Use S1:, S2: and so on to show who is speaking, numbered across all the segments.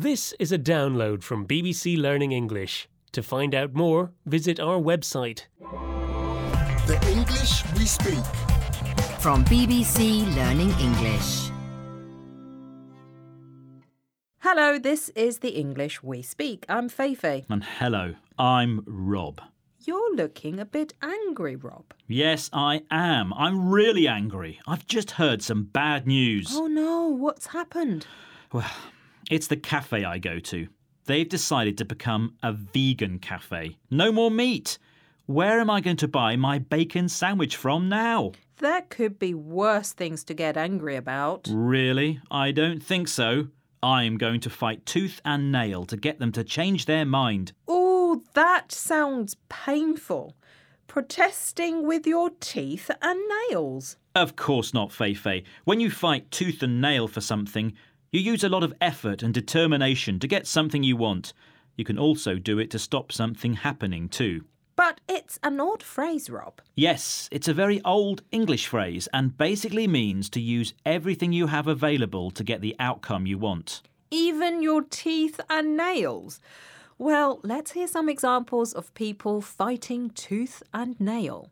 S1: This is a download from BBC Learning English. To find out more, visit our website.
S2: The English we speak.
S3: From BBC Learning English.
S4: Hello, this is the English we speak. I'm Feifei.
S5: And hello, I'm Rob.
S4: You're looking a bit angry, Rob.
S5: Yes, I am. I'm really angry. I've just heard some bad news.
S4: Oh no, what's happened?
S5: Well, it's the cafe I go to. They've decided to become a vegan cafe. No more meat. Where am I going to buy my bacon sandwich from now?
S4: There could be worse things to get angry about.
S5: Really? I don't think so. I'm going to fight tooth and nail to get them to change their mind.
S4: Oh, that sounds painful. Protesting with your teeth and nails.
S5: Of course not, Feifei. When you fight tooth and nail for something, you use a lot of effort and determination to get something you want. You can also do it to stop something happening too.
S4: But it's an odd phrase, Rob.
S5: Yes, it's a very old English phrase and basically means to use everything you have available to get the outcome you want.
S4: Even your teeth and nails. Well, let's hear some examples of people fighting tooth and nail.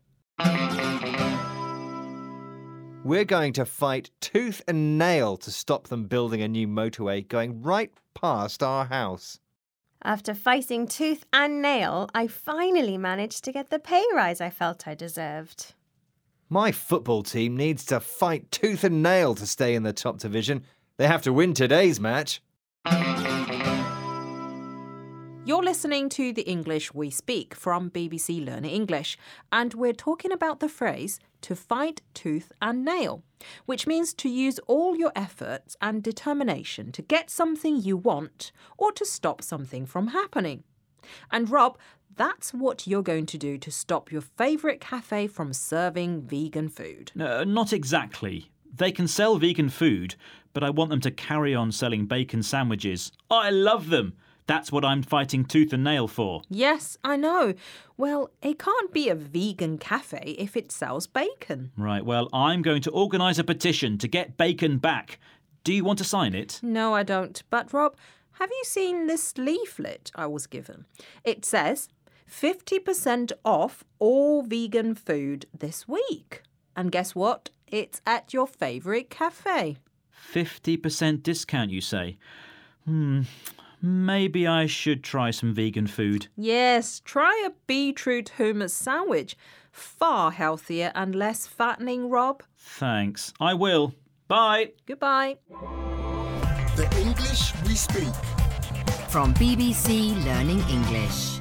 S6: We're going to fight tooth and nail to stop them building a new motorway going right past our house.
S7: After fighting tooth and nail, I finally managed to get the pay rise I felt I deserved.
S6: My football team needs to fight tooth and nail to stay in the top division. They have to win today's match.
S4: You're listening to the English we speak from BBC Learning English, and we're talking about the phrase to fight tooth and nail, which means to use all your efforts and determination to get something you want or to stop something from happening. And Rob, that's what you're going to do to stop your favourite cafe from serving vegan food.
S5: No, not exactly. They can sell vegan food, but I want them to carry on selling bacon sandwiches. I love them. That's what I'm fighting tooth and nail for.
S4: Yes, I know. Well, it can't be a vegan cafe if it sells bacon.
S5: Right, well, I'm going to organise a petition to get bacon back. Do you want to sign it?
S4: No, I don't. But, Rob, have you seen this leaflet I was given? It says 50% off all vegan food this week. And guess what? It's at your favourite cafe.
S5: 50% discount, you say? Hmm, maybe I should try some vegan food.
S4: Yes, try a beetroot hummus sandwich. Far healthier and less fattening, Rob.
S5: Thanks. I will. Bye.
S4: Goodbye.
S2: The English we speak.
S3: From BBC Learning English.